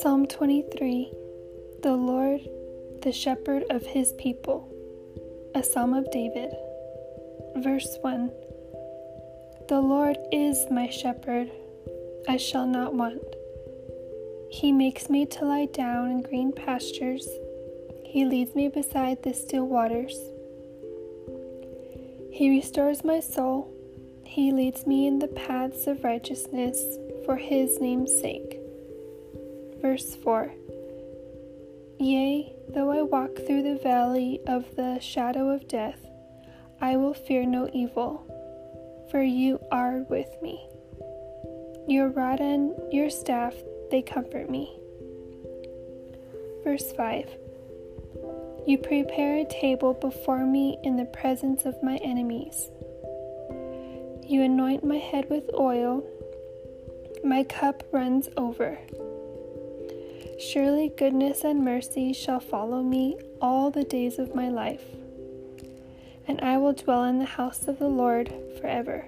Psalm 23 The Lord, the shepherd of his people. A Psalm of David. Verse 1 The Lord is my shepherd, I shall not want. He makes me to lie down in green pastures, He leads me beside the still waters. He restores my soul, He leads me in the paths of righteousness for His name's sake. Verse 4 Yea, though I walk through the valley of the shadow of death, I will fear no evil, for you are with me. Your rod and your staff, they comfort me. Verse 5 You prepare a table before me in the presence of my enemies. You anoint my head with oil, my cup runs over. Surely goodness and mercy shall follow me all the days of my life, and I will dwell in the house of the Lord forever.